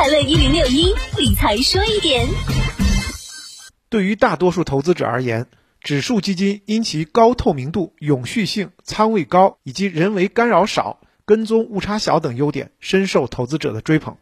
快乐一零六一理财说一点。对于大多数投资者而言，指数基金因其高透明度、永续性、仓位高以及人为干扰少、跟踪误差小等优点，深受投资者的追捧。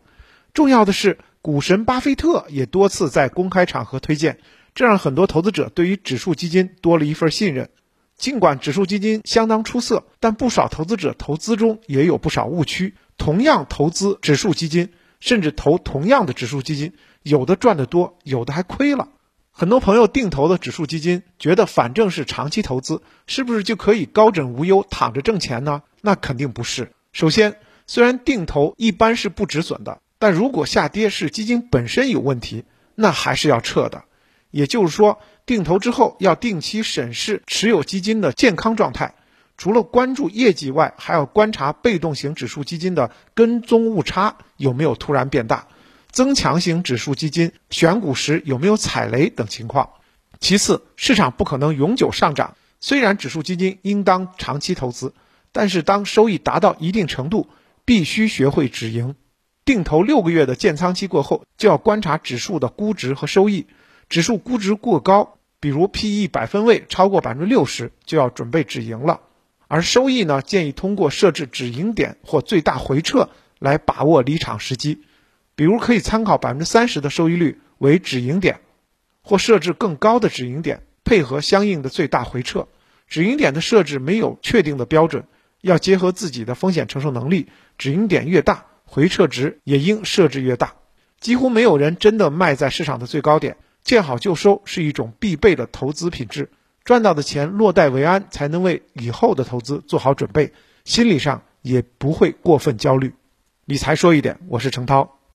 重要的是，股神巴菲特也多次在公开场合推荐，这让很多投资者对于指数基金多了一份信任。尽管指数基金相当出色，但不少投资者投资中也有不少误区。同样投资指数基金，甚至投同样的指数基金，有的赚得多，有的还亏了。很多朋友定投的指数基金，觉得反正是长期投资，是不是就可以高枕无忧躺着挣钱呢？那肯定不是。首先，虽然定投一般是不止损的，但如果下跌是基金本身有问题，那还是要撤的。也就是说，定投之后要定期审视持有基金的健康状态，除了关注业绩外，还要观察被动型指数基金的跟踪误差有没有突然变大。增强型指数基金选股时有没有踩雷等情况。其次，市场不可能永久上涨，虽然指数基金应当长期投资，但是当收益达到一定程度，必须学会止盈。定投六个月的建仓期过后，就要观察指数的估值和收益。指数估值过高，比如 P/E 百分位超过百分之六十，就要准备止盈了。而收益呢，建议通过设置止盈点或最大回撤来把握离场时机。比如可以参考百分之三十的收益率为止盈点，或设置更高的止盈点，配合相应的最大回撤。止盈点的设置没有确定的标准，要结合自己的风险承受能力。止盈点越大，回撤值也应设置越大。几乎没有人真的卖在市场的最高点，见好就收是一种必备的投资品质。赚到的钱落袋为安，才能为以后的投资做好准备，心理上也不会过分焦虑。理财说一点，我是程涛。